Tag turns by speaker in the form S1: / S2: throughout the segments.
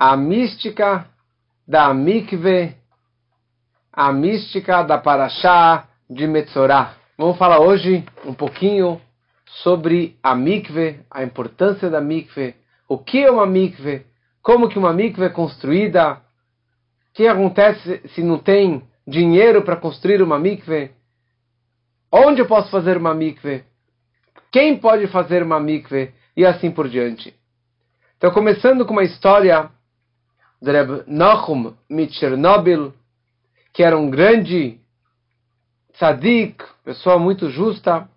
S1: a mística da mikve, a mística da Parashá de Metzorah. Vamos falar hoje um pouquinho sobre a mikve, a importância da mikve, o que é uma mikve, como que uma mikve é construída, o que acontece se não tem dinheiro para construir uma mikve, onde eu posso fazer uma mikve, quem pode fazer uma mikve e assim por diante. Então, começando com uma história de Reb Nachum Chernobyl, que era um grande tzadik, pessoa muito justa,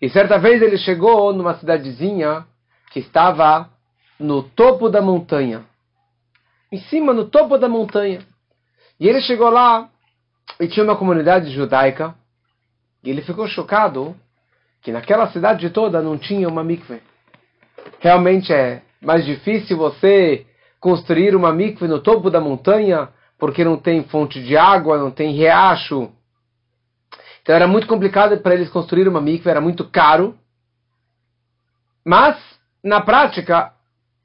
S1: e certa vez ele chegou numa cidadezinha que estava no topo da montanha. Em cima, no topo da montanha. E ele chegou lá e tinha uma comunidade judaica. E ele ficou chocado que naquela cidade toda não tinha uma mikve. Realmente é mais difícil você construir uma mikve no topo da montanha porque não tem fonte de água, não tem riacho. Então era muito complicado para eles construir uma mikve, era muito caro. Mas, na prática,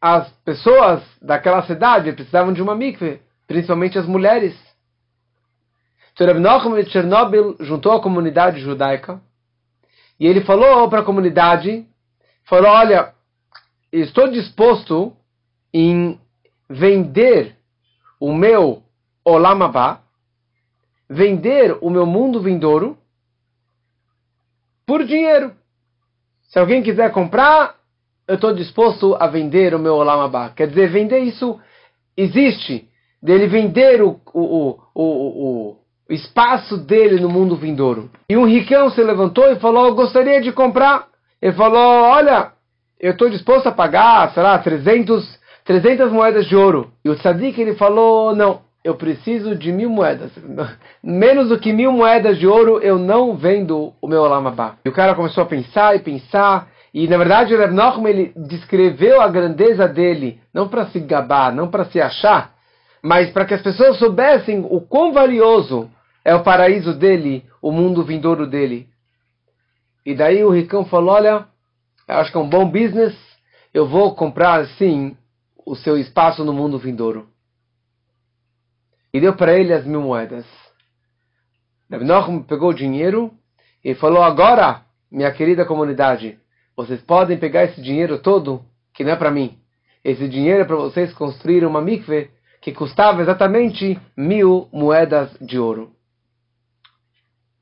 S1: as pessoas daquela cidade precisavam de uma mikve, principalmente as mulheres. Então de Chernobyl juntou a comunidade judaica e ele falou para a comunidade, falou, olha, estou disposto em vender o meu Olamabá, vender o meu mundo vindouro por dinheiro. Se alguém quiser comprar, eu estou disposto a vender o meu Olamabá. Quer dizer, vender isso existe. Dele vender o, o, o, o, espaço dele no mundo vindouro. E um ricão se levantou e falou: gostaria de comprar. Ele falou: Olha, eu estou disposto a pagar, sei lá, 300 300 moedas de ouro. E o tzadik ele falou, não, eu preciso de mil moedas. Menos do que mil moedas de ouro eu não vendo o meu Olamabá. E o cara começou a pensar e pensar. E na verdade o Reb Nachum ele descreveu a grandeza dele, não para se gabar, não para se achar, mas para que as pessoas soubessem o quão valioso é o paraíso dele, o mundo vindouro dele. E daí o ricão falou, olha, acho que é um bom business, eu vou comprar sim o seu espaço no mundo vindouro. E deu para ele as mil moedas. Rabi pegou o dinheiro e falou: Agora, minha querida comunidade, vocês podem pegar esse dinheiro todo, que não é para mim. Esse dinheiro é para vocês construir uma mikve que custava exatamente mil moedas de ouro.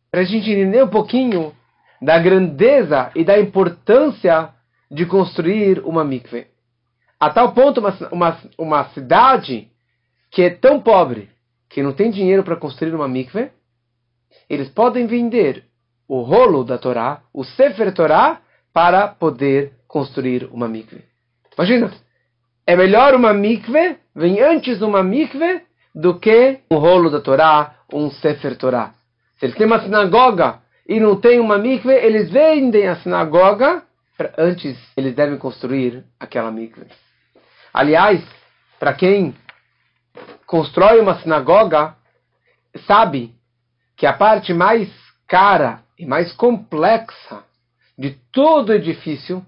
S1: Para a gente entender um pouquinho da grandeza e da importância de construir uma mikve. A tal ponto, uma, uma, uma cidade que é tão pobre que não tem dinheiro para construir uma mikve, eles podem vender o rolo da Torá, o Sefer Torá, para poder construir uma mikve. Imagina, é melhor uma mikve, vem antes uma mikve, do que um rolo da Torá, um Sefer Torá. Se eles têm uma sinagoga e não tem uma mikve, eles vendem a sinagoga, antes eles devem construir aquela mikve. Aliás, para quem constrói uma sinagoga, sabe que a parte mais cara e mais complexa de todo o edifício,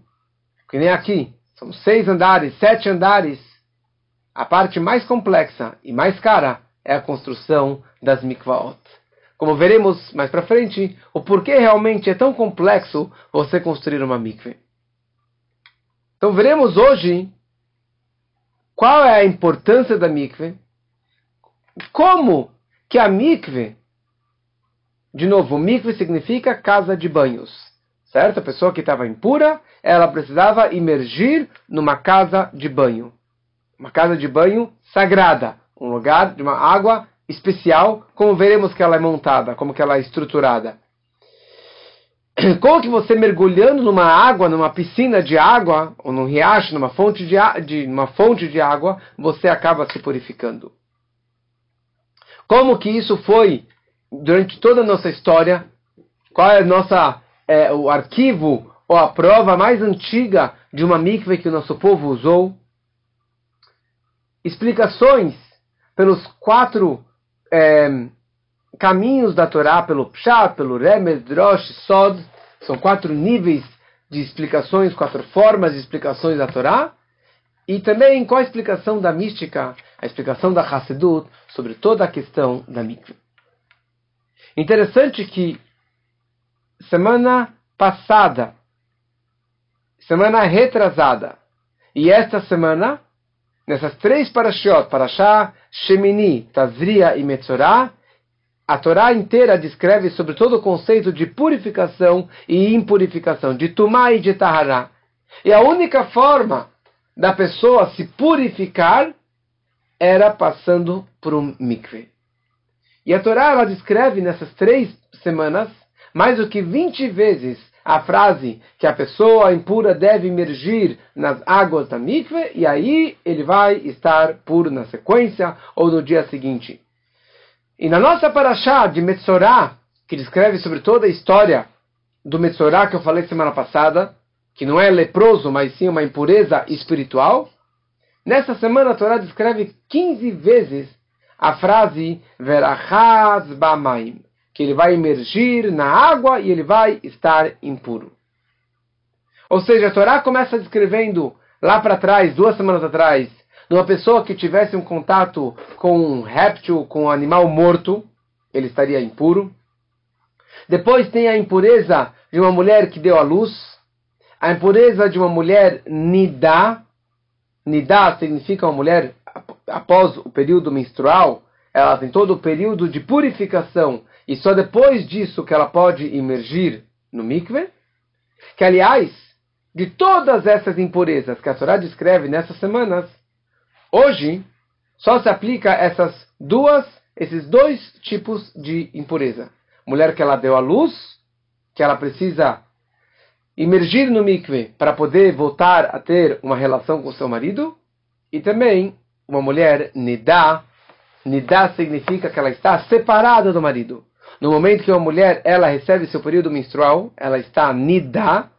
S1: que nem aqui, são seis andares, sete andares, a parte mais complexa e mais cara é a construção das mikvaot. Como veremos mais para frente, o porquê realmente é tão complexo você construir uma mikve. Então veremos hoje qual é a importância da mikve? Como que a mikve, de novo, mikve significa casa de banhos, certo? A pessoa que estava impura, ela precisava imergir numa casa de banho, uma casa de banho sagrada, um lugar de uma água especial, como veremos que ela é montada, como que ela é estruturada. como que você mergulhando numa água, numa piscina de água, ou num riacho, numa fonte de, de, numa fonte de água, você acaba se purificando. Como que isso foi durante toda a nossa história? Qual é, nossa, é, o arquivo ou a prova mais antiga de uma mikve que o nosso povo usou? Explicações pelos quatro é, caminhos da Torá pelo Pshat, pelo Remes, Drosh, Sod. São quatro níveis de explicações, quatro formas de explicações da Torá. E também qual a explicação da mística, a explicação da Hassedut sobre toda a questão da mikve. Interessante que semana passada, semana retrasada e esta semana, nessas três parashiot, Parashá, Shemini, Tazria e Metzorah, a Torá inteira descreve sobre todo o conceito de purificação e impurificação, de Tumá e de Tahará. E a única forma da pessoa se purificar era passando por um mikve. E a Torá ela descreve nessas três semanas mais do que 20 vezes a frase que a pessoa impura deve emergir nas águas da mikve e aí ele vai estar puro na sequência ou no dia seguinte. E na nossa paraxá de Metzorá, que descreve sobre toda a história do Metzorá que eu falei semana passada, que não é leproso, mas sim uma impureza espiritual, nessa semana a Torá descreve 15 vezes a frase Verachaz Bamaim, que ele vai emergir na água e ele vai estar impuro. Ou seja, a Torá começa descrevendo lá para trás, duas semanas atrás, numa pessoa que tivesse um contato com um réptil, com um animal morto, ele estaria impuro. Depois tem a impureza de uma mulher que deu à luz, a impureza de uma mulher nidá. Nidá significa uma mulher após o período menstrual, ela tem todo o período de purificação e só depois disso que ela pode emergir no mikve. Que aliás, de todas essas impurezas que a Torá descreve nessas semanas, Hoje, só se aplica essas duas, esses dois tipos de impureza. Mulher que ela deu à luz, que ela precisa emergir no mikve para poder voltar a ter uma relação com seu marido, e também uma mulher nidá. Nidá significa que ela está separada do marido. No momento que uma mulher ela recebe seu período menstrual, ela está nidá,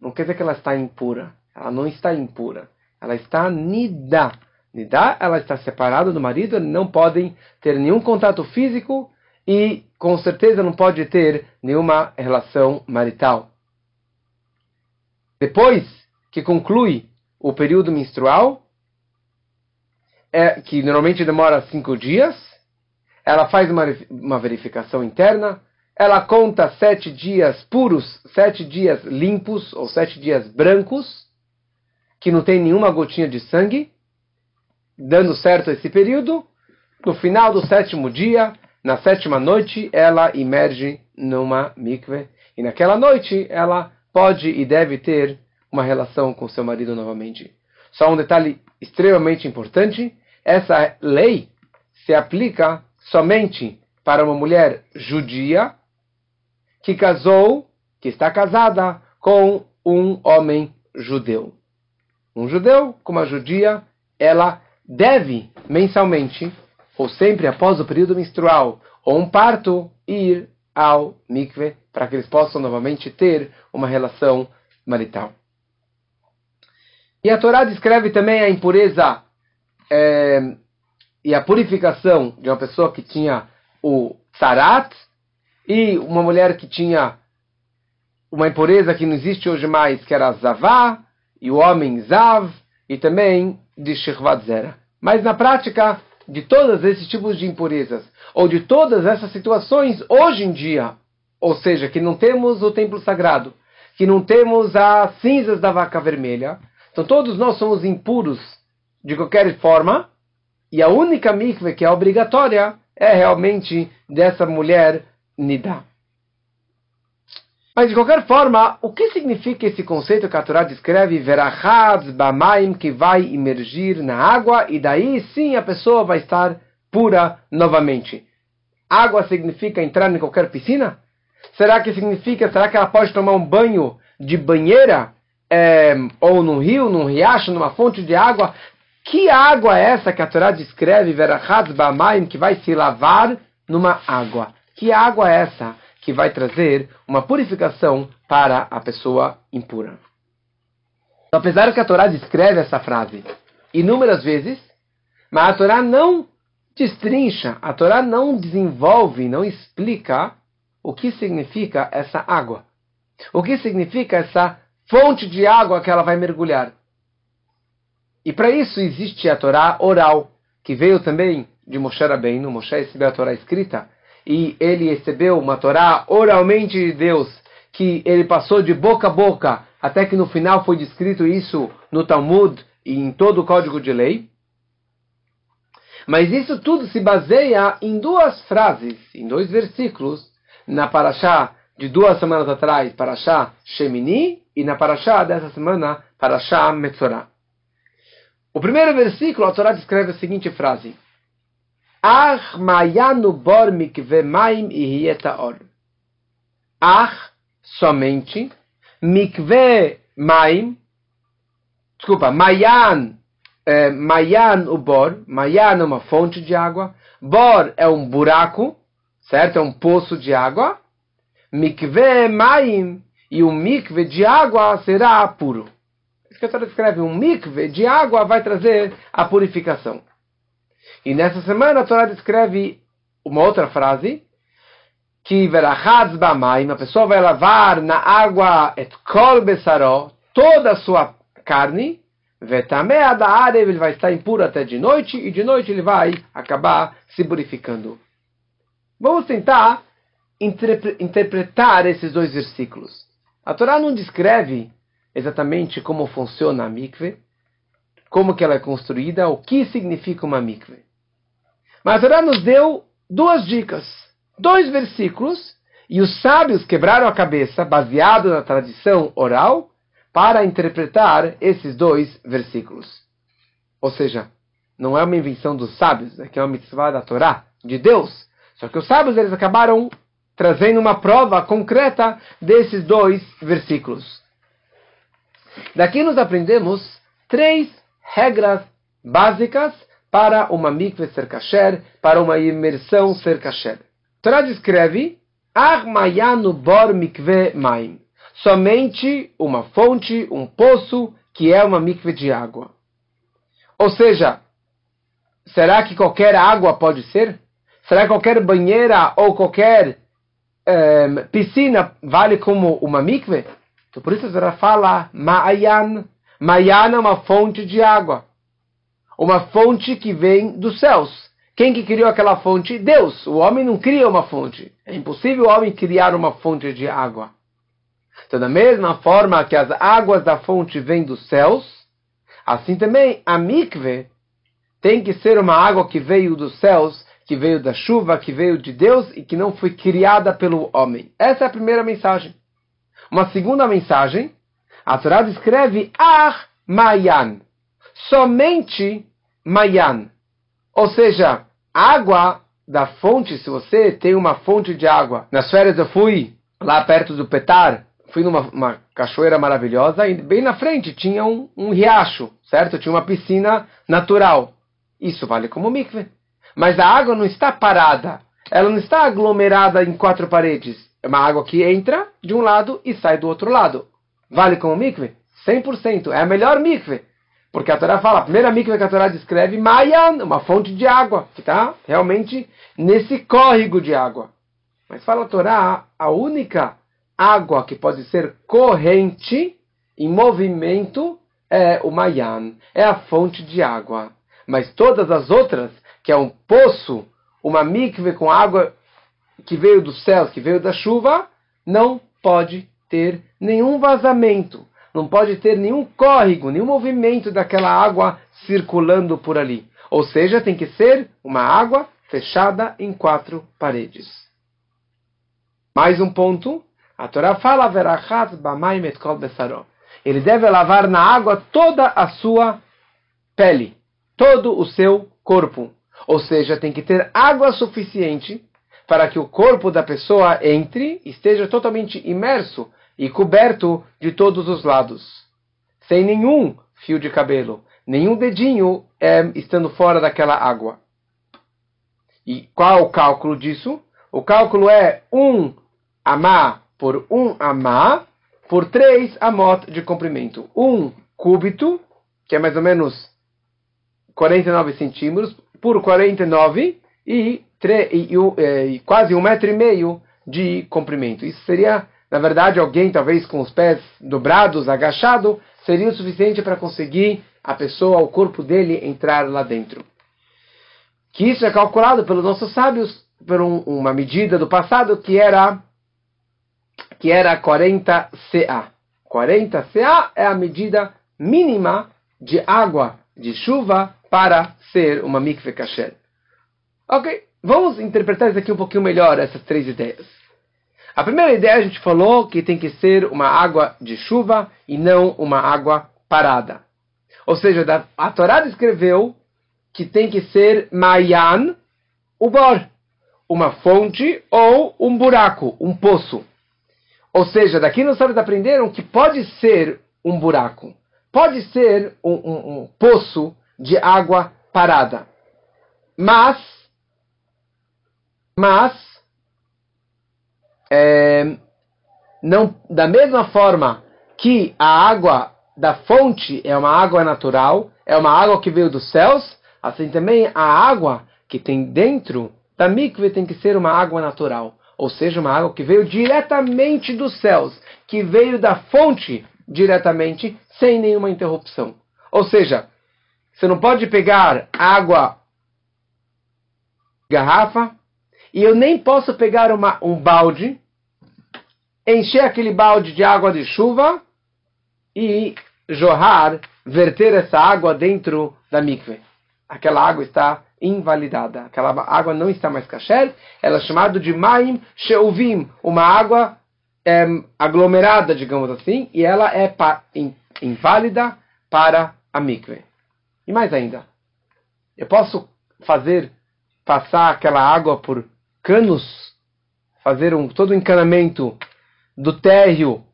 S1: não quer dizer que ela está impura. Ela não está impura. Ela está nidá. Nidá, ela está separada do marido, não podem ter nenhum contato físico e com certeza não pode ter nenhuma relação marital. Depois que conclui o período menstrual, é, que normalmente demora cinco dias, ela faz uma, uma verificação interna, ela conta sete dias puros, sete dias limpos ou sete dias brancos, que não tem nenhuma gotinha de sangue, dando certo esse período, no final do sétimo dia, na sétima noite, ela emerge numa mikve. E naquela noite, ela pode e deve ter uma relação com seu marido novamente. Só um detalhe extremamente importante: essa lei se aplica somente para uma mulher judia que casou, que está casada com um homem judeu. Um judeu com uma judia, ela deve mensalmente, ou sempre após o período menstrual, ou um parto, ir ao mikve para que eles possam novamente ter uma relação marital. E a Torá descreve também a impureza é, e a purificação de uma pessoa que tinha o tzarat e uma mulher que tinha uma impureza que não existe hoje mais, que era zavá, e o homem zav, e também de shirvat zera. Mas na prática, de todos esses tipos de impurezas, ou de todas essas situações, hoje em dia, ou seja, que não temos o templo sagrado, que não temos as cinzas da vaca vermelha, então todos nós somos impuros de qualquer forma, e a única mikve que é obrigatória é realmente dessa mulher nidá. Mas de qualquer forma, o que significa esse conceito que a Torá descreve, verachaz bamaim, que vai emergir na água, e daí sim a pessoa vai estar pura novamente? Água significa entrar em qualquer piscina? Será que significa, será que ela pode tomar um banho de banheira? É, ou num rio, num riacho, numa fonte de água? Que água é essa que a Torá descreve, verachaz bamaim, que vai se lavar numa água? Que água é essa? Que vai trazer uma purificação para a pessoa impura. Então, apesar que a Torá descreve essa frase inúmeras vezes, mas a Torá não destrincha, a Torá não desenvolve, não explica o que significa essa água. O que significa essa fonte de água que ela vai mergulhar. E para isso existe a Torá oral, que veio também de Moshe Rabbeinu. Moshe recebeu a Torá escrita e ele recebeu uma Torá oralmente de Deus, que ele passou de boca a boca, até que no final foi descrito isso no Talmud e em todo o código de lei. Mas isso tudo se baseia em duas frases, em dois versículos, na Parashá de duas semanas atrás, Parashá Shemini, e na Parashá dessa semana, Parashá Metzorah. O primeiro versículo, a Torá descreve a seguinte frase: Ach mayanu bor mikve maim or. Ach, somente, mikve maim, desculpa, mayan, é, mayan o bor, mayan é uma fonte de água, bor é um buraco, certo? É um poço de água, mikve maim, e o mikve de água será puro. Isso que a Torá um mikve de água vai trazer a purificação. E nessa semana a Torá descreve uma outra frase, que verachaz bamaim, a pessoa vai lavar na água et kol besaró, toda a sua carne, vetamea da área, ele vai estar impuro até de noite, e de noite ele vai acabar se purificando. Vamos tentar interpretar esses dois versículos. A Torá não descreve exatamente como funciona a mikve, como que ela é construída, o que significa uma mikve. Mas Torá nos deu duas dicas, dois versículos, e os sábios quebraram a cabeça, baseado na tradição oral, para interpretar esses dois versículos. Ou seja, não é uma invenção dos sábios, é que é uma mitzvah da Torá, de Deus. Só que os sábios eles acabaram trazendo uma prova concreta desses dois versículos. Daqui nos aprendemos três regras básicas para uma mikve ser kasher, para uma imersão ser kasher. Torá descreve Armayanu bor mikve maim. Somente uma fonte, um poço, que é uma mikve de água. Ou seja, será que qualquer água pode ser? Será que qualquer banheira ou qualquer um, ehm, piscina vale como uma mikve? Então, por isso a fala Ma'ayan. Ma'ayan é uma fonte de água uma fonte que vem dos céus. Quem que criou aquela fonte? Deus. O homem não cria uma fonte. É impossível o homem criar uma fonte de água. Então, da mesma forma que as águas da fonte vêm dos céus, assim também a mikve tem que ser uma água que veio dos céus, que veio da chuva, que veio de Deus e que não foi criada pelo homem. Essa é a primeira mensagem. Uma segunda mensagem, a Torá descreve Ar Mayan. Somente Mayan. Ou seja, água da fonte, se você tem uma fonte de água. Nas férias eu fui lá perto do Petar, fui numa cachoeira maravilhosa e bem na frente tinha um, um riacho, certo? Tinha uma piscina natural. Isso vale como mikve. Mas a água não está parada. Ela não está aglomerada em quatro paredes. É uma água que entra de um lado e sai do outro lado. Vale como mikve? 100%. É a melhor mikve. Porque a Torá fala, a primeira mikve que a Torá descreve, Mayan, uma fonte de água, que está realmente nesse córrego de água. Mas fala a Torá, a única água que pode ser corrente, em movimento, é o Mayan, é a fonte de água. Mas todas as outras, que é um poço, uma mikve com água que veio dos céus, que veio da chuva, não pode ter nenhum vazamento não pode ter nenhum córrego, nenhum movimento daquela água circulando por ali. Ou seja, tem que ser uma água fechada em quatro paredes. Mais um ponto. A Torá fala, Verachat b'mayim et kol besaró. Ele deve lavar na água toda a sua pele, todo o seu corpo. Ou seja, tem que ter água suficiente para que o corpo da pessoa entre, esteja totalmente imerso e coberto de todos os lados, sem nenhum fio de cabelo, nenhum dedinho é, estando fora daquela água. E qual o cálculo disso? O cálculo é um amá por um amá por três amot de comprimento. Um cúbito, que é mais ou menos 49 centímetros, por 49 e, e, e, e quase um metro e meio de comprimento. Isso seria na verdade, alguém talvez com os pés dobrados, agachado, seria o suficiente para conseguir a pessoa, o corpo dele entrar lá dentro. Que isso é calculado pelos nossos sábios por um, uma medida do passado que era que era 40 CA. 40 CA é a medida mínima de água de chuva para ser uma mikve kasher. Ok, vamos interpretar isso aqui um pouquinho melhor, essas três ideias. A primeira ideia a gente falou que tem que ser uma água de chuva e não uma água parada. Ou seja, a Torá descreveu que tem que ser Mayan Ubor, uma fonte ou um buraco, um poço. Ou seja, daqui nós aprenderam que pode ser um buraco, pode ser um, um, um poço de água parada. Mas, mas, é, não, da mesma forma que a água da fonte é uma água natural, é uma água que veio dos céus, assim também a água que tem dentro da mikve tem que ser uma água natural, ou seja, uma água que veio diretamente dos céus, que veio da fonte diretamente, sem nenhuma interrupção. Ou seja, você não pode pegar água garrafa e eu nem posso pegar uma, um balde, encher aquele balde de água de chuva e jorrar, verter essa água dentro da mikve. Aquela água está invalidada. Aquela água não está mais kasher. Ela é chamada de maim sheuvim, uma água é, aglomerada, digamos assim, e ela é pa, in, inválida para a mikve. E mais ainda, eu posso fazer passar aquela água por canos, fazer um todo o encanamento do térreo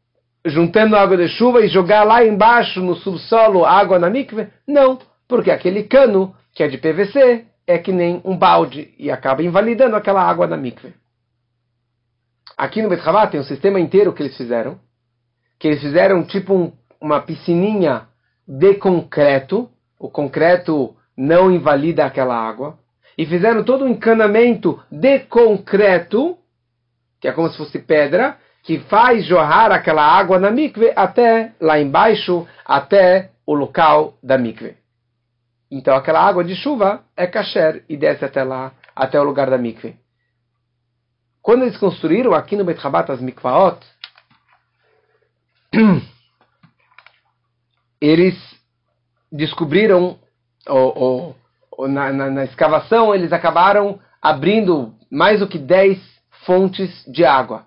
S1: juntando água de chuva e jogar lá embaixo no subsolo água na mikve? Não, porque aquele cano que é de PVC é que nem um balde e acaba invalidando aquela água da mikve. Aqui no Bet tem um sistema inteiro que eles fizeram, que eles fizeram tipo um, uma piscininha de concreto, o concreto não invalida aquela água, e fizeram todo um encanamento de concreto, que é como se fosse pedra, que faz jorrar aquela água na mikve até lá embaixo, até o local da mikve. Então aquela água de chuva é kasher e desce até lá, até o lugar da mikve. Quando eles construíram aqui no Bet Rabat as mikvaot, eles descobriram, ou na, na, na escavação, eles acabaram abrindo mais do que 10 fontes de água.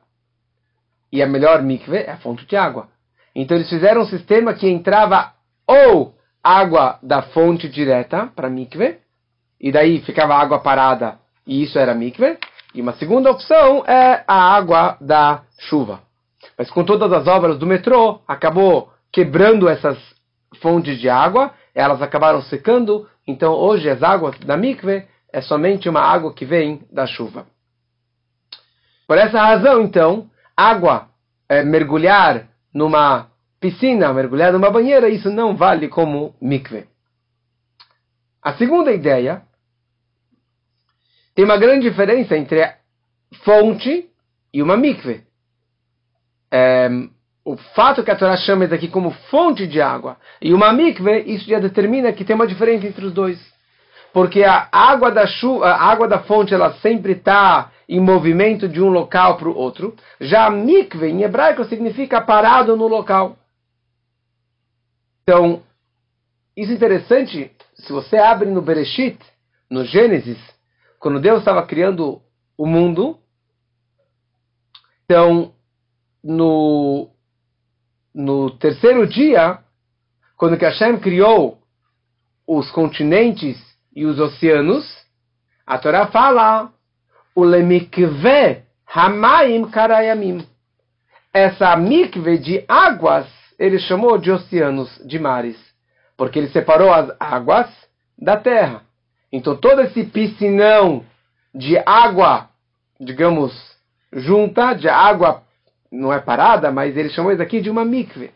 S1: E a melhor mikve é a fonte de água. Então eles fizeram um sistema que entrava ou água da fonte direta para mikve, e daí ficava água parada, e isso era mikve. E uma segunda opção é a água da chuva. Mas com todas as obras do metrô, acabou quebrando essas fontes de água, elas acabaram secando, então hoje as águas da mikve é somente uma água que vem da chuva. Por essa razão, então, água, é, mergulhar numa piscina, mergulhar numa banheira, isso não vale como mikve. A segunda ideia tem uma grande diferença entre fonte e uma mikve. É, o fato que a Torá chama isso aqui como fonte de água e uma mikve, isso já determina que tem uma diferença entre os dois. Porque a água da chuva, a água da fonte, ela sempre está em movimento de um local para o outro. Já mikve, em hebraico, significa parado no local. Então, isso é interessante, se você abre no Bereshit, no Gênesis, quando Deus estava criando o mundo, então, no, no terceiro dia, quando que Hashem criou os continentes e os oceanos, a Torá fala o lemikve hamaim karayamim. Essa mikve de águas, ele chamou de oceanos, de mares, porque ele separou as águas da terra. Então todo esse piscinão de água, digamos, junta, de água não é parada, mas ele chamou isso aqui de uma mikve.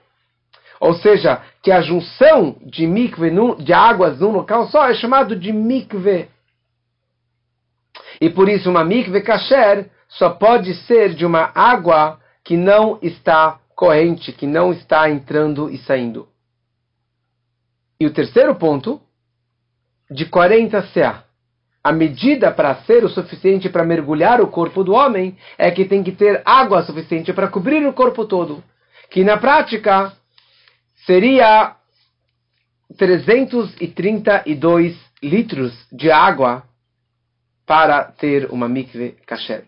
S1: Ou seja, que a junção de mikve, de águas num local só, é chamado de mikve. E por isso uma mikve kasher só pode ser de uma água que não está corrente, que não está entrando e saindo. E o terceiro ponto, de 40 CA. A medida para ser o suficiente para mergulhar o corpo do homem é que tem que ter água suficiente para cobrir o corpo todo. Que na prática seria 332 litros de água para ter uma mikve kasher.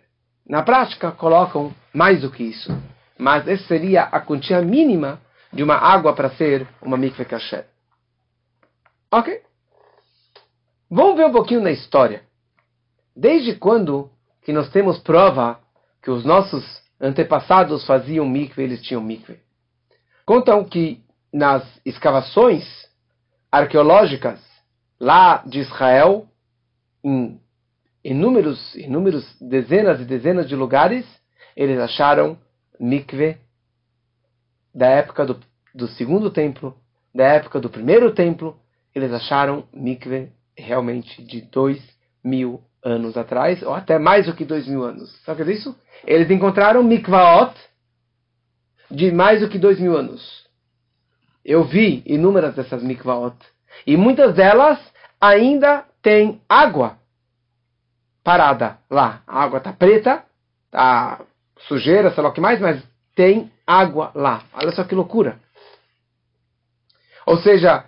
S1: Na prática, colocam mais do que isso. Mas essa seria a quantia mínima de uma água para ser uma mikve kasher. Ok? Vamos ver um pouquinho na história. Desde quando que nós temos prova que os nossos antepassados faziam mikve, eles tinham mikve? Contam que nas escavações arqueológicas lá de Israel, em inúmeros, inúmeros dezenas e dezenas de lugares, eles acharam mikve da época do, do segundo templo, da época do primeiro templo, eles acharam mikve realmente de dois mil anos atrás, ou até mais do que dois mil anos. Sabe o que é isso? Eles encontraram mikvaot de mais do que dois mil anos. Eu vi inúmeras dessas mikvaot. E muitas delas ainda têm água parada lá. A água está preta, está sujeira, sei lá o que mais, mas tem água lá. Olha só que loucura. Ou seja,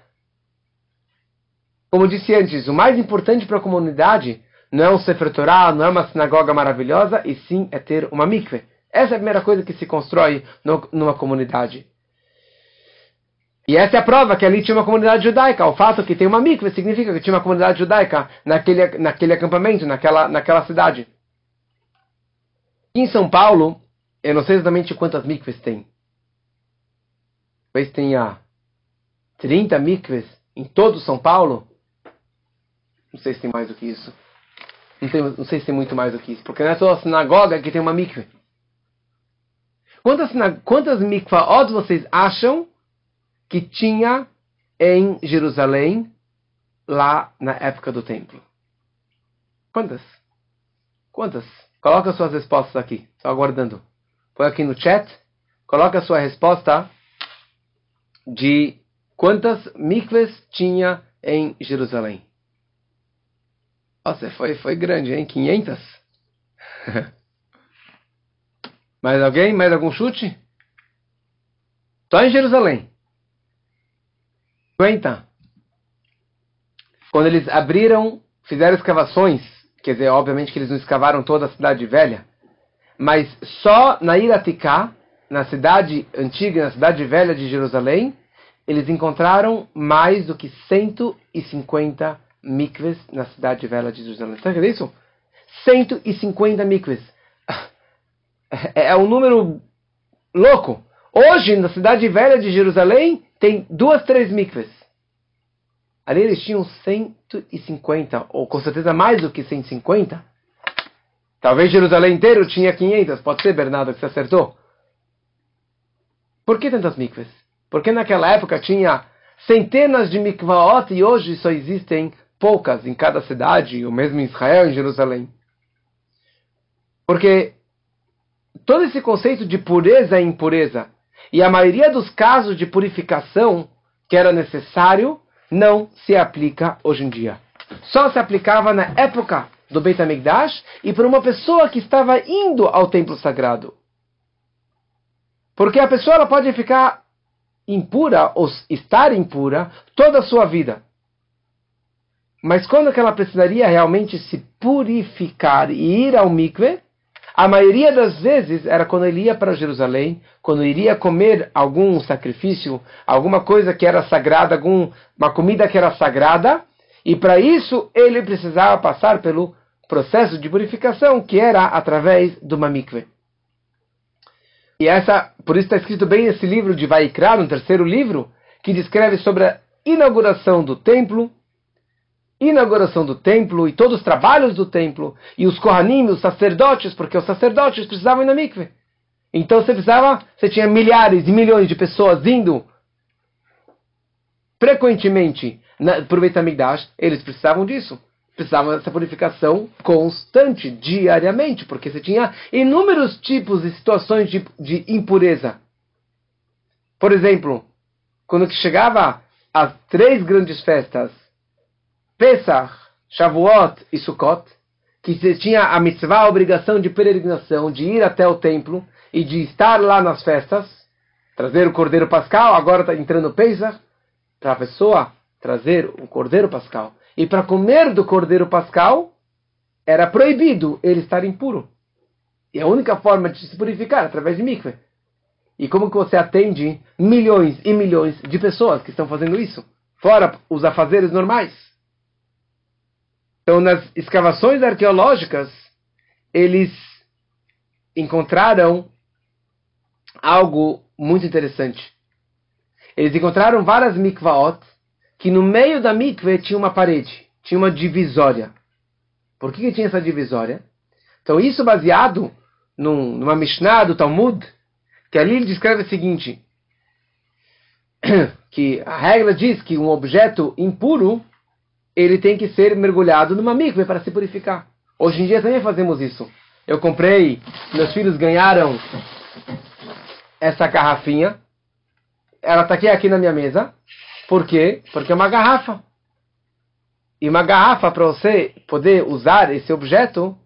S1: como disse antes, o mais importante para a comunidade não é um Sefer Torah, não é uma sinagoga maravilhosa, e sim é ter uma mikve. Essa é a primeira coisa que se constrói no, numa comunidade. E essa é a prova que ali tinha uma comunidade judaica. O fato que tem uma mikve significa que tinha uma comunidade judaica naquele, naquele acampamento, naquela, naquela cidade. Em São Paulo, eu não sei exatamente quantas mikves tem. Talvez tenha 30 mikves em todo São Paulo. Não sei se tem mais do que isso. Não, tem, não sei se tem muito mais do que isso. Porque não é só a sinagoga que tem uma mikve. Quantas, quantas mikvaot vocês acham que tinha em Jerusalém lá na época do templo? Quantas? Quantas? Coloca suas respostas aqui. Estou aguardando. Põe aqui no chat. Coloca a sua resposta de quantas mikves tinha em Jerusalém. Nossa, foi, foi grande, hein? 500? Mais alguém? Mais algum chute? Só em Jerusalém. 50. Quando eles abriram, fizeram escavações, quer dizer, obviamente que eles não escavaram toda a cidade velha, mas só na Iraticá, na cidade antiga, na cidade velha de Jerusalém, eles encontraram mais do que 150 mikves na cidade velha de Jerusalém. Sabe o que é isso? 150 mikves. É, é um número louco. Hoje, na cidade velha de Jerusalém, tem duas, três mikves. Ali eles tinham 150, ou com certeza mais do que 150. Talvez Jerusalém inteiro tinha 500. Pode ser, Bernardo, que você acertou. Por que tantas mikves? Porque naquela época tinha centenas de mikvaot e hoje só existem poucas em cada cidade, ou mesmo em Israel, em Jerusalém. Porque todo esse conceito de pureza e impureza e a maioria dos casos de purificação que era necessário não se aplica hoje em dia. Só se aplicava na época do Beit HaMikdash e para uma pessoa que estava indo ao templo sagrado. Porque a pessoa ela pode ficar impura ou estar impura toda a sua vida. Mas quando que ela precisaria realmente se purificar e ir ao mikve, a maioria das vezes era quando ele ia para Jerusalém, quando iria comer algum sacrifício, alguma coisa que era sagrada, alguma comida que era sagrada, e para isso ele precisava passar pelo processo de purificação que era através do mikve. E essa, por isso está escrito bem nesse livro de Vaikra, no terceiro livro, que descreve sobre a inauguração do templo, inauguração do templo e todos os trabalhos do templo, e os Kohanim, os sacerdotes, porque os sacerdotes precisavam ir na mikve. Então você precisava, você tinha milhares e milhões de pessoas indo frequentemente para o Beit HaMikdash, eles precisavam disso. Precisavam dessa purificação constante, diariamente, porque você tinha inúmeros tipos e situações de, de impureza. Por exemplo, quando chegava as três grandes festas, Pesach, Shavuot e Sukkot, que tinha a mitzvah, a obrigação de peregrinação, de ir até o templo e de estar lá nas festas, trazer o cordeiro pascal, agora está entrando Pesach, para a pessoa trazer o cordeiro pascal. E para comer do cordeiro pascal, era proibido ele estar impuro. E a única forma de se purificar através de mikve. E como que você atende milhões e milhões de pessoas que estão fazendo isso? Fora os afazeres normais. Então, nas escavações arqueológicas, eles encontraram algo muito interessante. Eles encontraram várias mikvaot que no meio da mikve tinha uma parede, tinha uma divisória. Por que, que tinha essa divisória? Então, isso baseado num, numa Mishnah do Talmud, que ali ele descreve o seguinte, que a regra diz que um objeto impuro, ele tem que ser mergulhado numa mikve para se purificar. Hoje em dia também fazemos isso. Eu comprei, meus filhos ganharam essa garrafinha. Ela está aqui, aqui na minha mesa. Por quê? Porque é uma garrafa. E uma garrafa, para você poder usar esse objeto,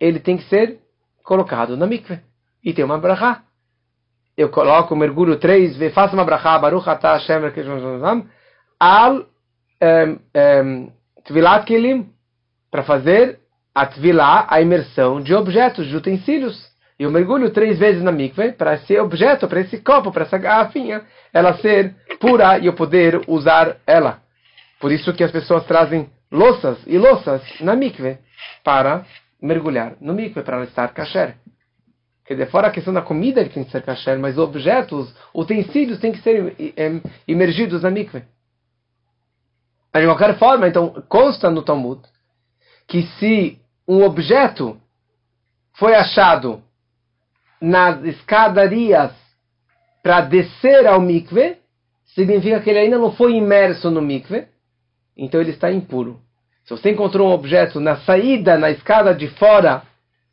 S1: ele tem que ser colocado na mikve. E tem uma brachá. Eu coloco, mergulho três faço uma brachá, Baruch atah Hashem al Tvilat Kelim, para fazer a Tvilá, a imersão de objetos, de utensílios. Eu mergulho três vezes na mikve para esse objeto, para esse copo, para essa garrafinha, ela ser pura e eu poder usar ela. Por isso que as pessoas trazem louças e louças na mikve para mergulhar no mikve, para ela estar kasher. Quer dizer, fora a questão da comida que tem que ser kasher, mas objetos, utensílios têm que ser imergidos na mikve. Mas de qualquer forma, então, consta no Talmud que se um objeto foi achado nas escadarias para descer ao mikve, significa que ele ainda não foi imerso no mikve, então ele está impuro. Se você encontrou um objeto na saída, na escada de fora,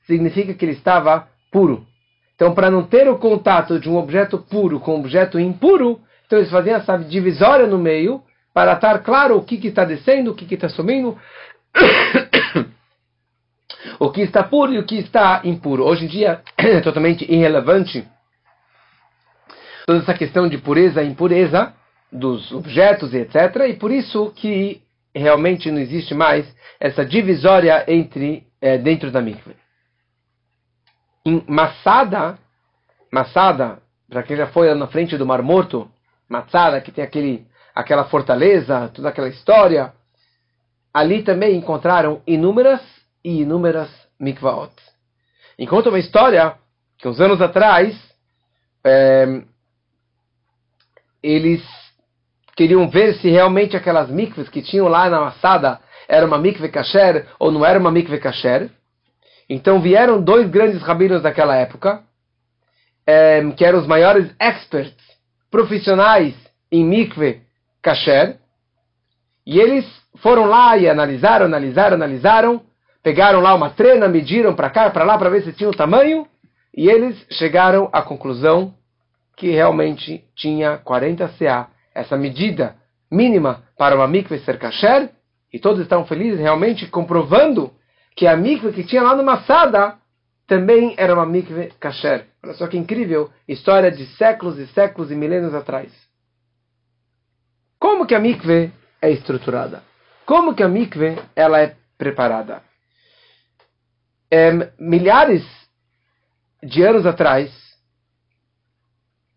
S1: significa que ele estava puro. Então, para não ter o contato de um objeto puro com um objeto impuro, então eles faziam essa divisória no meio, para estar claro o que, está descendo, o que, está subindo, o que está puro e o que está impuro. Hoje em dia é totalmente irrelevante toda essa questão de pureza e impureza dos objetos e etc. E por isso que realmente não existe mais essa divisória entre é, dentro da mikve. Em Massada, Massada, para quem já foi na frente do Mar Morto, Massada, que tem aquele, aquela fortaleza, toda aquela história, ali também encontraram inúmeras e inúmeras mikvaot. Encontra uma história que uns anos atrás é, eles queriam ver se realmente aquelas mikvas que tinham lá na Massada era uma mikve kasher ou não era uma mikve kasher. Então vieram dois grandes rabinos daquela época, é, que eram os maiores experts, profissionais em mikve kasher, e eles foram lá e analisaram, analisaram, analisaram, pegaram lá uma trena, mediram para cá, para lá, para ver se tinha o tamanho, e eles chegaram à conclusão que realmente tinha 40 CA, essa medida mínima para uma mikve ser kasher, e todos estavam felizes realmente comprovando que a mikve que tinha lá no Massada também era uma mikve kasher. Olha só que incrível história de séculos e séculos e milênios atrás. Como que a mikve é estruturada? Como que a mikve ela é preparada? É, milhares de anos atrás,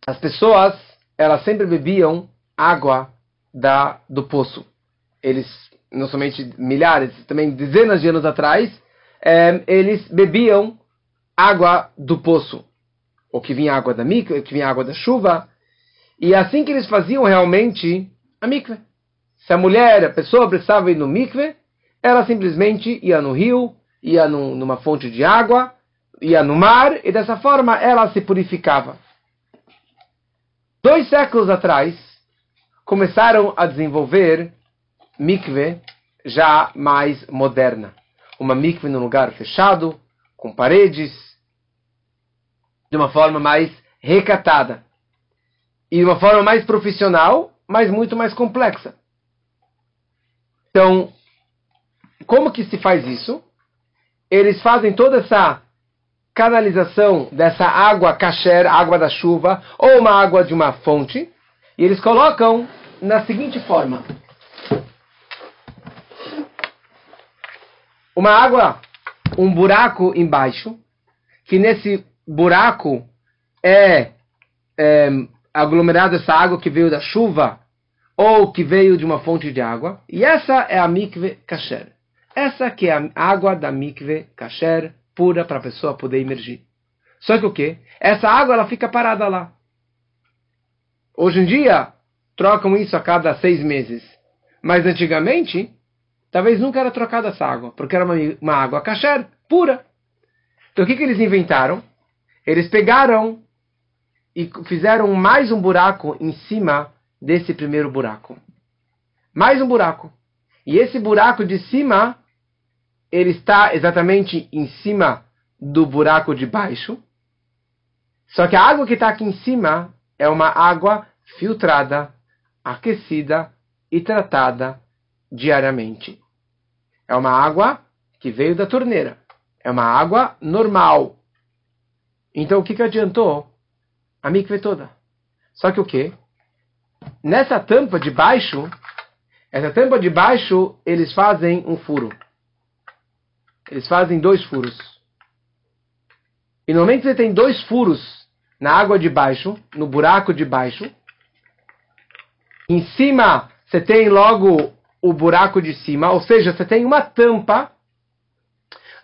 S1: as pessoas elas sempre bebiam água da, do poço. Eles, não somente milhares, também dezenas de anos atrás, é, eles bebiam água do poço. Ou que vinha água da mikve, que vinha água da chuva. E assim que eles faziam realmente a mikve. Se a mulher, a pessoa precisava ir no mikve, ela simplesmente ia no rio, ia num, numa fonte de água, ia no mar, e dessa forma ela se purificava. Dois séculos atrás, começaram a desenvolver mikve já mais moderna. Uma mikve num lugar fechado, com paredes, de uma forma mais recatada. E de uma forma mais profissional, mas muito mais complexa. Então, como que se faz isso? Eles fazem toda essa canalização dessa água kasher, água da chuva, ou uma água de uma fonte, e eles colocam na seguinte forma: uma água, um buraco embaixo, que nesse buraco é, é aglomerada essa água que veio da chuva ou que veio de uma fonte de água. E essa é a mikve kasher. Essa que é a água da mikve kasher, pura para a pessoa poder emergir. Só que o que? Essa água ela fica parada lá. Hoje em dia, trocam isso a cada seis meses. Mas antigamente, talvez nunca era trocada essa água, porque era uma, uma água kasher, pura. Então o que, que eles inventaram? Eles pegaram e fizeram mais um buraco em cima desse primeiro buraco. Mais um buraco. E esse buraco de cima, ele está exatamente em cima do buraco de baixo. Só que a água que está aqui em cima é uma água filtrada, aquecida e tratada diariamente. É uma água que veio da torneira. É uma água normal. Então o que, que adiantou? A mikve toda. Só que o que? Nessa tampa de baixo, essa tampa de baixo, eles fazem um furo. Eles fazem dois furos. E normalmente você tem dois furos na água de baixo, no buraco de baixo. Em cima, você tem logo o buraco de cima, ou seja, você tem uma tampa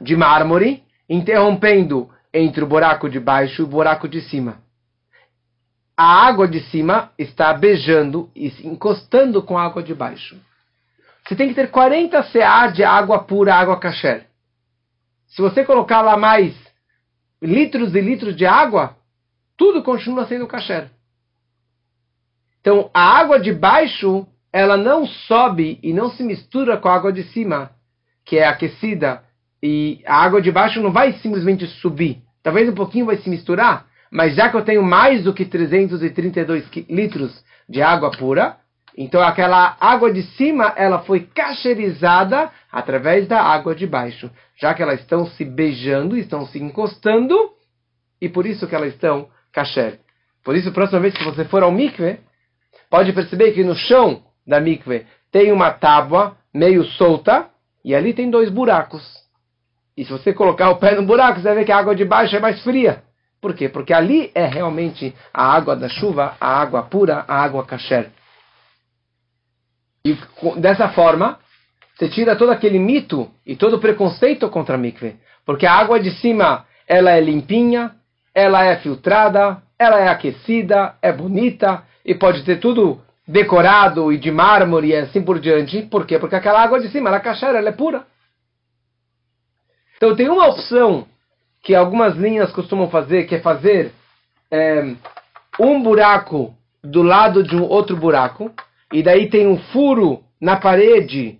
S1: de mármore interrompendo entre o buraco de baixo e o buraco de cima a água de cima está beijando e encostando com a água de baixo. Você tem que ter 40 CA de água pura, água kasher. Se você colocar lá mais litros e litros de água, tudo continua sendo kasher. Então, a água de baixo, ela não sobe e não se mistura com a água de cima, que é aquecida, e a água de baixo não vai simplesmente subir. Talvez um pouquinho vai se misturar, mas já que eu tenho mais do que 332 litros de água pura, então aquela água de cima ela foi cacherizada através da água de baixo, já que elas estão se beijando, estão se encostando, e por isso que elas estão kasher. Por isso, próxima vez que você for ao mikve, pode perceber que no chão da mikve tem uma tábua meio solta, e ali tem dois buracos. E se você colocar o pé no buraco, você vai ver que a água de baixo é mais fria. Por quê? Porque ali é realmente a água da chuva, a água pura, a água kasher. E dessa forma, você tira todo aquele mito e todo o preconceito contra a mikve. Porque a água de cima, ela é limpinha, ela é filtrada, ela é aquecida, é bonita e pode ter tudo decorado e de mármore e assim por diante. Por quê? Porque aquela água de cima, ela é kasher, ela é pura. Então tem uma opção que algumas linhas costumam fazer, que é fazer é, um buraco do lado de um outro buraco, e daí tem um furo na parede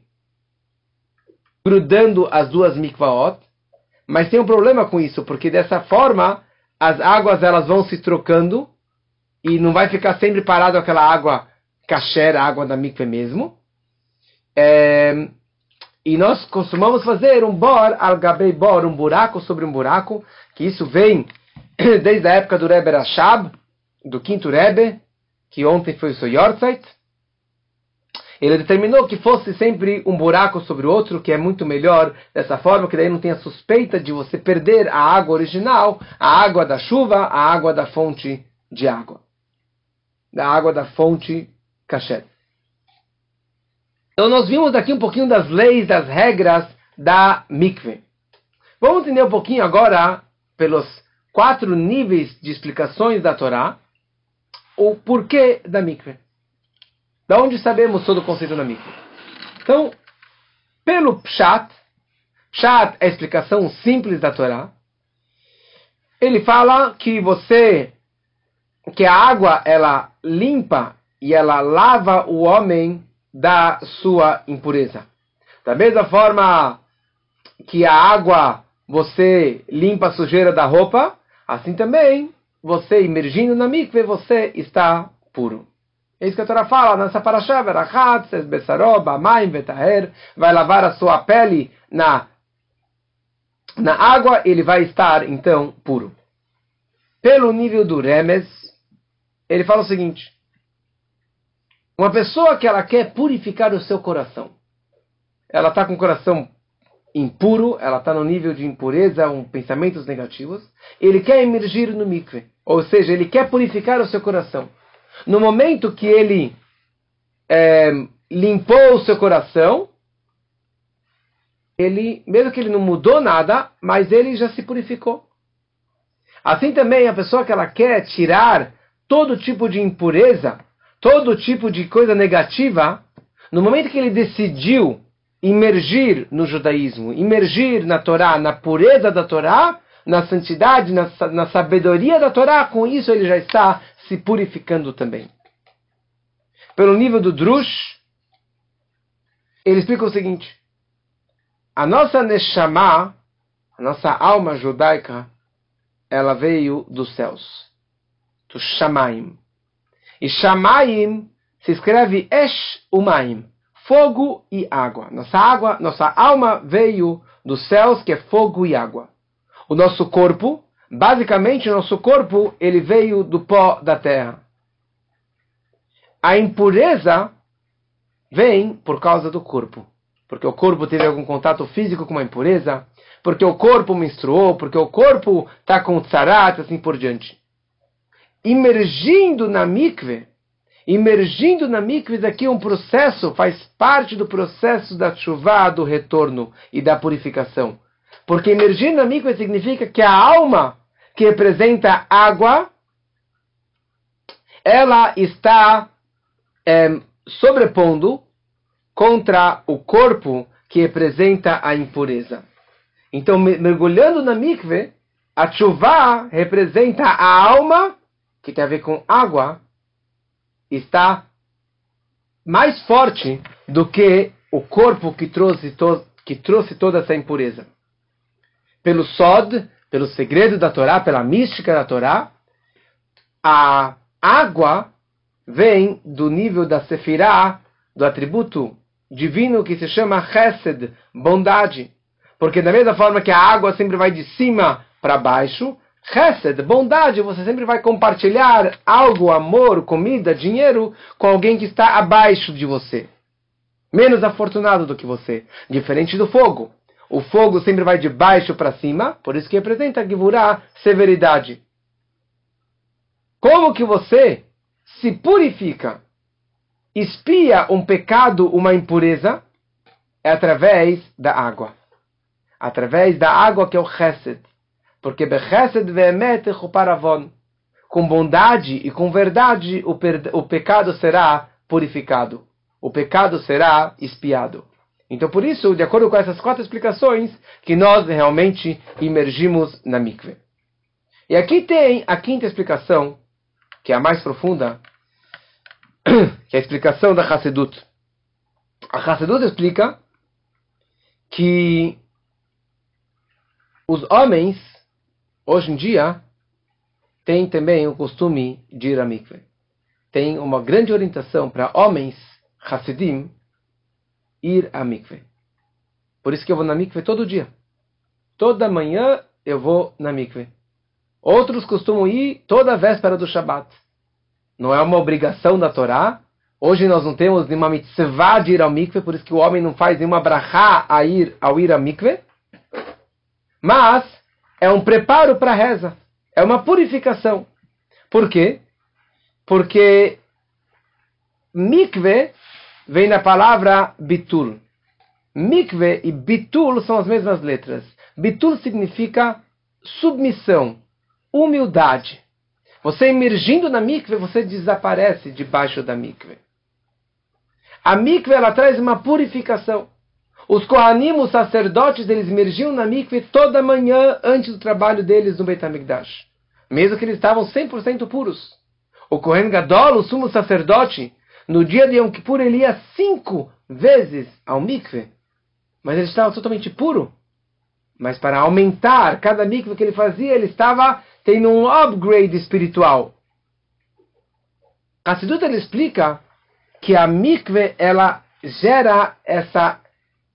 S1: grudando as duas mikvaot, mas tem um problema com isso, porque dessa forma as águas elas vão se trocando e não vai ficar sempre parado aquela água kasher, a água da mikve mesmo. É, e nós costumamos fazer um bor al gabei bor, um buraco sobre um buraco, que isso vem desde a época do Rebbe Rashab, do quinto Rebbe, que ontem foi o seu Yortzeit. Ele determinou que fosse sempre um buraco sobre o outro, que é muito melhor dessa forma, que daí não tem a suspeita de você perder a água original, a água da chuva, a água da fonte de água. Da água da fonte kasher. Então nós vimos aqui um pouquinho das leis, das regras da mikve. Vamos entender um pouquinho agora, pelos quatro níveis de explicações da Torá, o porquê da mikve. Da onde sabemos todo o conceito da mikve? Então, pelo Pshat, Pshat é a explicação simples da Torá, ele fala que você, que a água, ela limpa e ela lava o homem da sua impureza. Da mesma forma que a água você limpa a sujeira da roupa, assim também você imergindo na mikve você está puro. É isso que a Torá fala nessa parashá, Verachat, Besaró, Bamaim, Vetaher, vai lavar a sua pele na, na água, ele vai estar, então, puro. Pelo nível do Remes, ele fala o seguinte, uma pessoa que ela quer purificar o seu coração, ela está com o coração impuro, ela está no nível de impureza, um, pensamentos negativos, ele quer emergir no mikve, ou seja, ele quer purificar o seu coração. No momento que ele é, limpou o seu coração, ele, mesmo que ele não mudou nada, mas ele já se purificou. Assim também a pessoa que ela quer tirar todo tipo de impureza, todo tipo de coisa negativa, no momento que ele decidiu imergir no judaísmo, imergir na Torá, na pureza da Torá, na santidade, na, na sabedoria da Torá, com isso ele já está se purificando também. Pelo nível do Drush, ele explica o seguinte: a nossa Neshama, a nossa alma judaica, ela veio dos céus, do Shamaim. E Shamaim se escreve Esh Umaim fogo e água. Nossa água, nossa alma veio dos céus, que é fogo e água. O nosso corpo, basicamente o nosso corpo, ele veio do pó da terra. A impureza vem por causa do corpo. Porque o corpo teve algum contato físico com uma impureza, porque o corpo menstruou, porque o corpo está com tzarat, assim por diante. Imergindo na mikve, Imergindo na mikve aqui um processo, faz parte do processo da chuva, do retorno e da purificação. Porque imergir na mikve significa que a alma, que representa água, ela está é, sobrepondo contra o corpo que representa a impureza. Então, mergulhando na mikve, a chuva representa a alma, que tem a ver com água, está mais forte do que o corpo que trouxe, to que trouxe toda essa impureza. Pelo Sod, pelo segredo da Torá, pela mística da Torá, a água vem do nível da Sefirah, do atributo divino que se chama Chesed, bondade. Porque da mesma forma que a água sempre vai de cima para baixo, Chesed, bondade, você sempre vai compartilhar algo, amor, comida, dinheiro com alguém que está abaixo de você. Menos afortunado do que você. Diferente do fogo. O fogo sempre vai de baixo para cima, por isso que representa Givurá, severidade. Como que você se purifica, espia um pecado, uma impureza? É através da água. Através da água que é o Chesed. Porque Bechesed ve'emet chuparavon. Com bondade e com verdade o, o pecado será purificado. O pecado será espiado. Então, por isso, de acordo com essas quatro explicações, que nós realmente imergimos na mikve. E aqui tem a quinta explicação, que é a mais profunda, que é a explicação da Hassedut. A Hassedut explica que os homens Hoje em dia, tem também o costume de ir a mikve. Tem uma grande orientação para homens Hasidim ir a mikve. Por isso que eu vou na mikve todo dia. Toda manhã eu vou na mikve. Outros costumam ir toda véspera do Shabat. Não é uma obrigação da Torá. Hoje nós não temos nenhuma mitzvah de ir ao mikve, por isso que o homem não faz nenhuma brachá a ir, ao ir a mikve. Mas é um preparo para a reza. É uma purificação. Por quê? Porque mikve vem da palavra bitul. Mikve e bitul são as mesmas letras. Bitul significa submissão, humildade. Você emergindo na mikve, você desaparece debaixo da mikve. A mikve ela traz uma purificação. Os Kohanim, os sacerdotes, eles emergiam na mikve toda manhã antes do trabalho deles no Beit HaMikdash. Mesmo que eles estavam 100% puros. O Kohen Gadol, o sumo sacerdote, no dia de Yom Kippur, ele ia cinco vezes ao mikve. Mas ele estava totalmente puro. Mas para aumentar cada mikve que ele fazia, ele estava tendo um upgrade espiritual. Hassidut ele explica que a mikve ela gera essa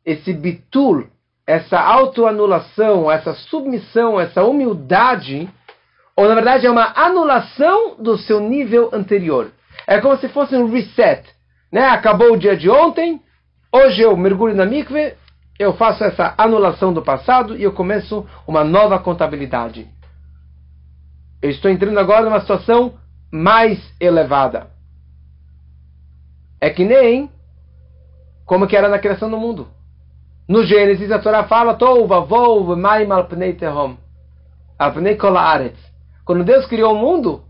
S1: esse bitul, essa autoanulação, essa submissão, essa humildade, ou na verdade é uma anulação do seu nível anterior. É como se fosse um reset. Né? Acabou o dia de ontem, hoje eu mergulho na mikve, eu faço essa anulação do passado e eu começo uma nova contabilidade. Eu estou entrando agora numa situação mais elevada. É que nem como que era na criação do mundo. No Gênesis, a Torá fala, Tova, Vov, Maim, Alpnei, Tehom. Alpnei, Kolaretz. Quando Deus criou o mundo,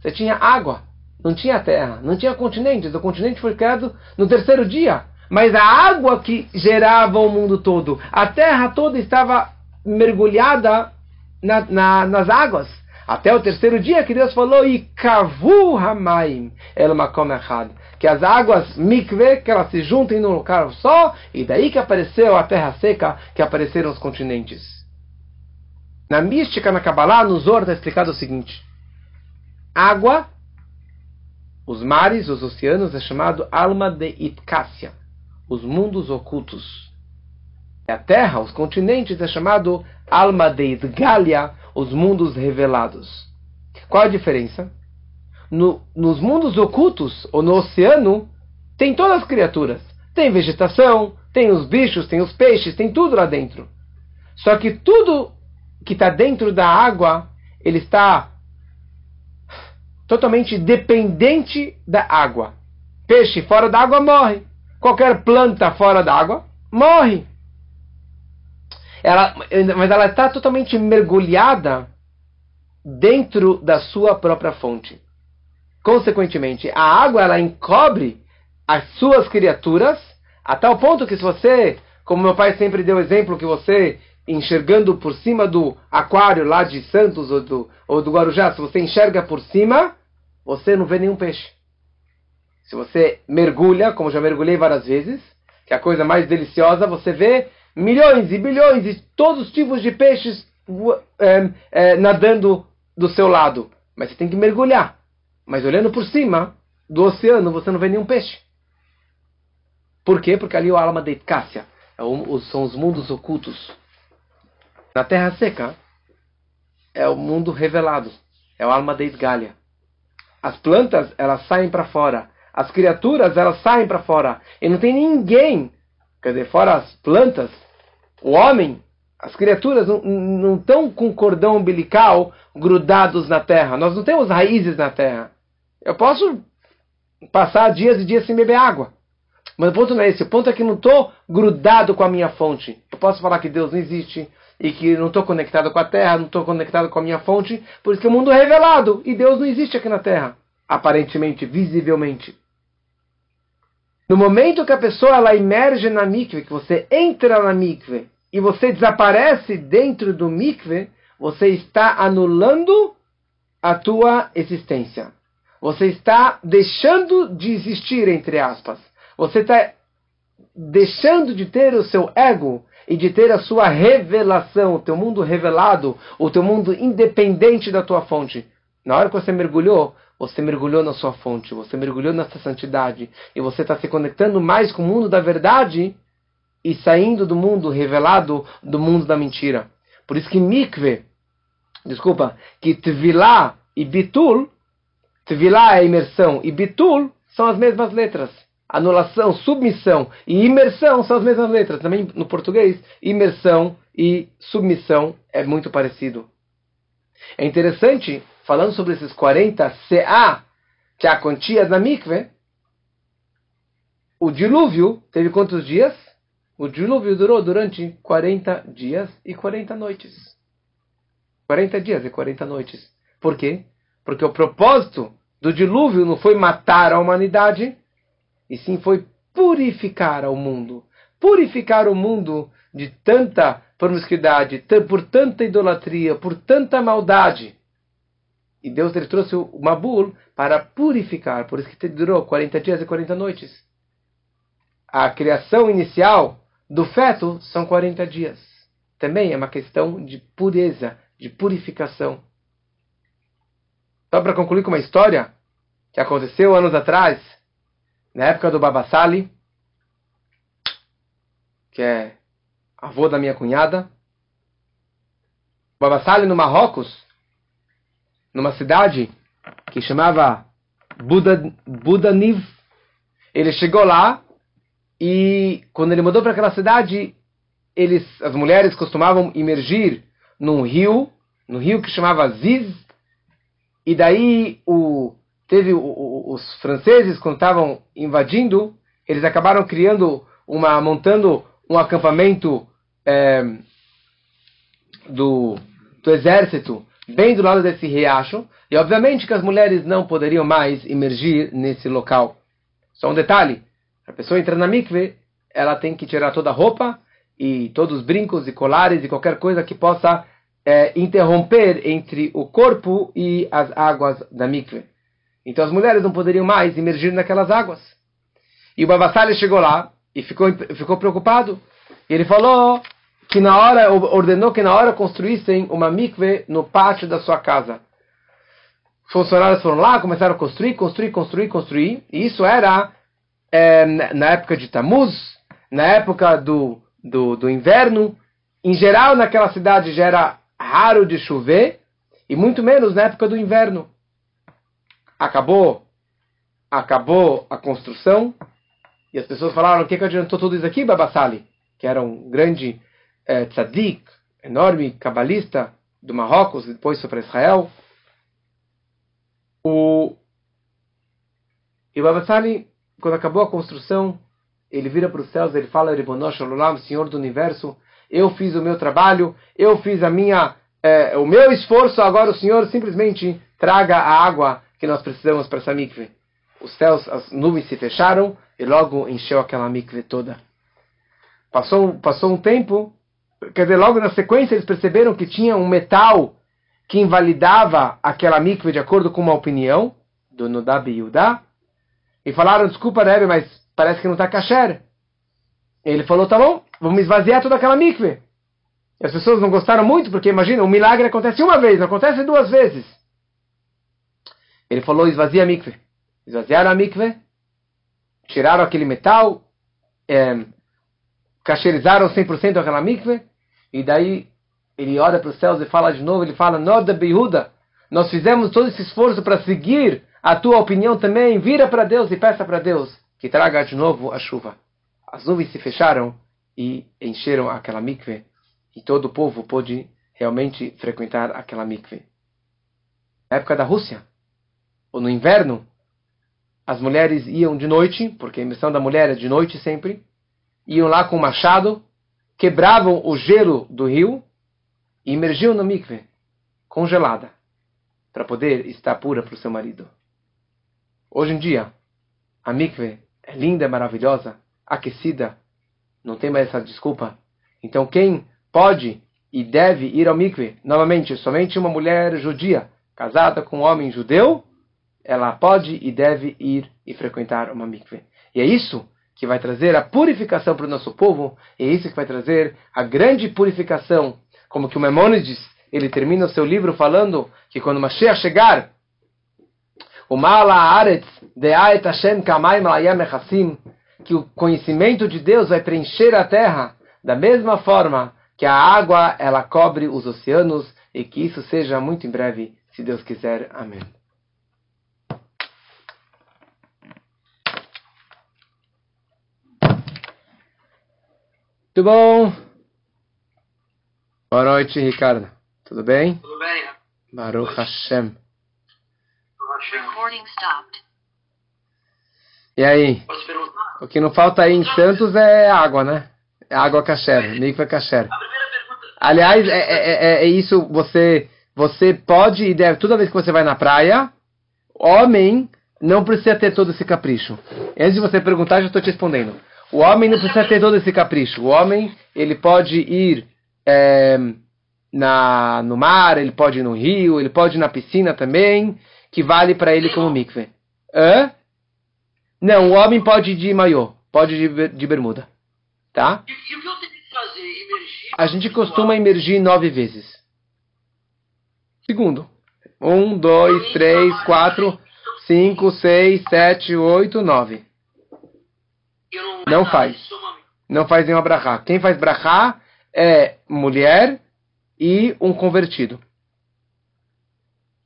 S1: você tinha água, não tinha terra, não tinha continentes. O continente foi criado no terceiro dia. Mas a água que gerava o mundo todo, a terra toda estava mergulhada na, na, nas águas. Até o terceiro dia que Deus falou, e kavu hamaim el makom. Que as águas mikve, que elas se juntem num lugar só, e daí que apareceu a terra seca, que apareceram os continentes. Na mística, na Kabbalah, no Zor, está explicado o seguinte. Água, os mares, os oceanos, é chamado alma de Itkassia, os mundos ocultos. E a terra, os continentes, é chamado alma de Idgalia, os mundos revelados. Qual a diferença? No, nos mundos ocultos, ou no oceano, tem todas as criaturas. Tem vegetação, tem os bichos, tem os peixes, tem tudo lá dentro. Só que tudo que está dentro da água, ele está totalmente dependente da água. Peixe fora da água morre. Qualquer planta fora da água morre ela, mas ela está totalmente mergulhada dentro da sua própria fonte. Consequentemente, a água ela encobre as suas criaturas a tal ponto que se você, como meu pai sempre deu exemplo, que você enxergando por cima do aquário lá de Santos ou do, ou do Guarujá, se você enxerga por cima, você não vê nenhum peixe. Se você mergulha, como já mergulhei várias vezes, que é a coisa mais deliciosa, você vê milhões e bilhões de todos os tipos de peixes é, é, nadando do seu lado. Mas você tem que mergulhar. Mas olhando por cima do oceano, você não vê nenhum peixe. Por quê? Porque ali é o alma de Cássia. É são os mundos ocultos. Na terra seca, é o mundo revelado. É o alma de Isgália. As plantas, elas saem para fora. As criaturas, elas saem para fora. E não tem ninguém, quer dizer, fora as plantas, o homem, as criaturas não estão com cordão umbilical grudados na terra. Nós não temos raízes na terra. Eu posso passar dias e dias sem beber água. Mas o ponto não é esse. O ponto é que não estou grudado com a minha fonte. Eu posso falar que Deus não existe e que não estou conectado com a terra, não estou conectado com a minha fonte, por isso que o mundo é revelado e Deus não existe aqui na terra, aparentemente, visivelmente. No momento que a pessoa ela emerge na mikve, que você entra na mikve e você desaparece dentro do mikve, você está anulando a tua existência. Você está deixando de existir, entre aspas. Você está deixando de ter o seu ego e de ter a sua revelação, o teu mundo revelado, o teu mundo independente da tua fonte. Na hora que você mergulhou, você mergulhou na sua fonte, você mergulhou nessa santidade, e você está se conectando mais com o mundo da verdade e saindo do mundo revelado do mundo da mentira. Por isso que mikve, desculpa, que tvilá e bitul, tvilá é imersão e bitul são as mesmas letras. Anulação, submissão e imersão são as mesmas letras. Também no português, imersão e submissão é muito parecido. É interessante falando sobre esses 40 CA, que é a quantia da mikve, o dilúvio teve quantos dias? O dilúvio durou durante 40 dias e 40 noites. 40 dias e 40 noites. Por quê? Porque o propósito do dilúvio não foi matar a humanidade, e sim foi purificar o mundo. Purificar o mundo de tanta promiscuidade, por tanta idolatria, por tanta maldade. E Deus ele trouxe o Mabul para purificar, por isso que durou 40 dias e 40 noites. A criação inicial do feto são 40 dias. Também é uma questão de pureza, de purificação. Só para concluir com uma história que aconteceu anos atrás, na época do Babassali, que é avô da minha cunhada. Babassali no Marrocos, numa cidade que chamava Buda, Budaniv, ele chegou lá e quando ele mudou para aquela cidade, eles, as mulheres costumavam imergir num rio, no rio que chamava Ziz, e daí o, teve o, o, os franceses quando estavam invadindo, eles acabaram criando uma, montando um acampamento é, do, do exército bem do lado desse riacho, e obviamente que as mulheres não poderiam mais imergir nesse local. Só um detalhe: a pessoa entra na mikve, ela tem que tirar toda a roupa e todos os brincos e colares e qualquer coisa que possa é, interromper entre o corpo e as águas da mikve. Então as mulheres não poderiam mais imergir naquelas águas. E o Babassali chegou lá e ficou, ficou preocupado. E ele falou que na hora, ordenou que na hora construíssem uma mikve no pátio da sua casa. Os funcionários foram lá, começaram a construir, construir, construir, construir. E isso era é, na época de Tamuz, na época do, do, do inverno. Em geral, naquela cidade já era raro de chover, e muito menos na época do inverno. Acabou, acabou a construção, e as pessoas falaram: o que, que adiantou tudo isso aqui, Babassali? Que era um grande é, tzadik, enorme cabalista do Marrocos, depois foi para Israel. O, e Babassali, quando acabou a construção, ele vira para os céus, ele fala, Ribonosh Olam, Senhor do Universo, eu fiz o meu trabalho, eu fiz a minha, é, o meu esforço, agora o Senhor simplesmente traga a água que nós precisamos para essa mikve. Os céus, as nuvens se fecharam e logo encheu aquela mikve toda. Passou, passou um tempo, quer dizer, logo na sequência eles perceberam que tinha um metal que invalidava aquela mikve de acordo com uma opinião do Nodab Yudá, e falaram, desculpa, Rebbe, mas parece que não está kasher. Ele falou, tá bom, vamos esvaziar toda aquela mikve. E as pessoas não gostaram muito, porque imagina, o milagre acontece uma vez, não acontece duas vezes. Ele falou, esvazia a mikve. Esvaziaram a mikve, tiraram aquele metal, é, cacherizaram 100% aquela mikve, e daí ele olha para os céus e fala de novo, ele fala, Noda Behuda, nós fizemos todo esse esforço para seguir a tua opinião também, vira para Deus e peça para Deus que traga de novo a chuva. As nuvens se fecharam e encheram aquela mikve, e todo o povo pôde realmente frequentar aquela mikve. Na época da Rússia, ou no inverno, as mulheres iam de noite, porque a missão da mulher é de noite sempre, iam lá com o machado, quebravam o gelo do rio e imergiam na mikve, congelada, para poder estar pura para o seu marido. Hoje em dia, a mikve é linda, é maravilhosa, aquecida, não tem mais essa desculpa. Então quem pode e deve ir ao mikve, novamente, somente uma mulher judia casada com um homem judeu, ela pode e deve ir e frequentar uma mikve. E é isso que vai trazer a purificação para o nosso povo, e é isso que vai trazer a grande purificação, como que o Maimonides, ele termina o seu livro falando que quando Mashiach chegar, o Mala Aretz Deaet Hashem Kamaim Layam que o conhecimento de Deus vai preencher a terra da mesma forma que a água ela cobre os oceanos e que isso seja muito em breve, se Deus quiser. Amém. Tudo bom? Boa noite, Ricardo. Tudo bem?
S2: Tudo bem.
S1: Baruch Hashem.
S3: Recording stopped.
S1: E aí?
S2: Posso perguntar?
S1: O que não falta aí em Santos é água, né? É água kasher, mikva kasher. Aliás, é, é, é, é isso, você, você pode e deve, toda vez que você vai na praia, homem não precisa ter todo esse capricho. Antes de você perguntar, já estou te respondendo. O homem não precisa ter todo esse capricho. O homem, ele pode ir é, na, no mar, ele pode ir no rio, ele pode ir na piscina também, que vale para ele como mikve. Hã? Não, o homem pode ir de maiô, pode ir de, de bermuda. Tá?
S2: E, e o que você tem que fazer? Emergir?
S1: A gente costuma emergir nove vezes. Segundo. Um, dois, três, quatro, 5, 6, 7, 8, 9.
S2: Eu não,
S1: faz. Não faz nenhuma brachá. Quem faz brachá é mulher e um convertido.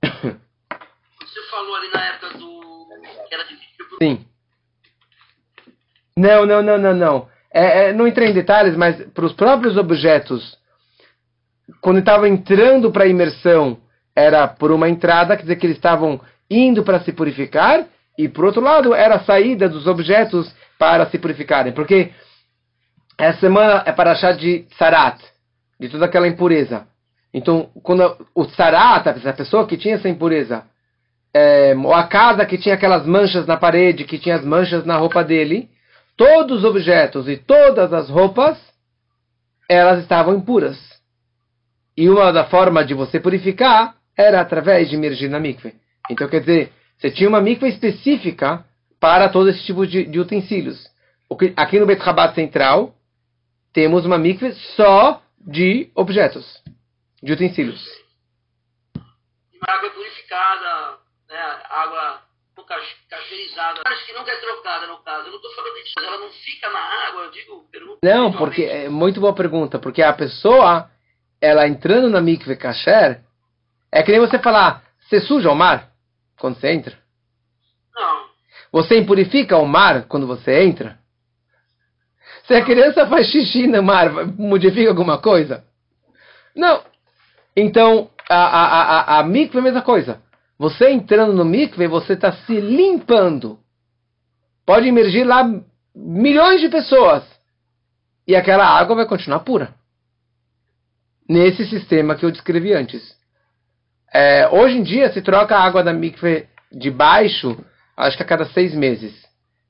S2: Você falou ali na época do.
S1: Sim. Não, não, não, não, não. É, é, não entrei em detalhes, mas para os próprios objetos, quando estavam entrando para a imersão, era por uma entrada, quer dizer que eles estavam indo para se purificar, e por outro lado, era a saída dos objetos para se purificarem. Porque essa semana é para achar de sarat, de toda aquela impureza. Então, quando o sarat, essa pessoa que tinha essa impureza, é, ou a casa que tinha aquelas manchas na parede, que tinha as manchas na roupa dele, todos os objetos e todas as roupas, elas estavam impuras. E uma da forma de você purificar era através de emergir na mikve. Então, quer dizer, você tinha uma mikve específica para todo esse tipo de, de utensílios. Aqui no Bet Rabat Central, temos uma mikve só de objetos, de utensílios.
S2: Uma água purificada, né? Água Acho que nunca é trocada no caso. Eu não estou falando disso. Ela não fica na água, eu digo, pergunto.
S1: Não, porque é muito boa pergunta, porque a pessoa, ela entrando na mikve kasher, é que nem você falar, você suja o mar quando você entra?
S2: Não.
S1: Você impurifica o mar quando você entra? Se a criança faz xixi no mar, modifica alguma coisa? Não. Então, a, a, a, a- é a mesma coisa. Você entrando no mikve, você está se limpando. Pode emergir lá milhões de pessoas. E aquela água vai continuar pura. Nesse sistema que eu descrevi antes. É, hoje em dia se troca a água da mikve de baixo, acho que a cada seis meses.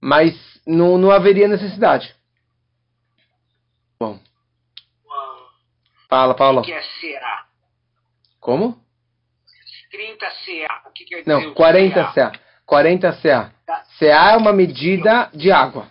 S1: Mas não, não haveria necessidade. Bom,
S2: Uau.
S1: fala, Paulo.
S4: O que é CA?
S1: Como?
S4: 30 CA. O que quer dizer
S1: Não,
S4: o
S1: 40
S4: CA?
S1: CA. 40 CA. CA é uma medida de água.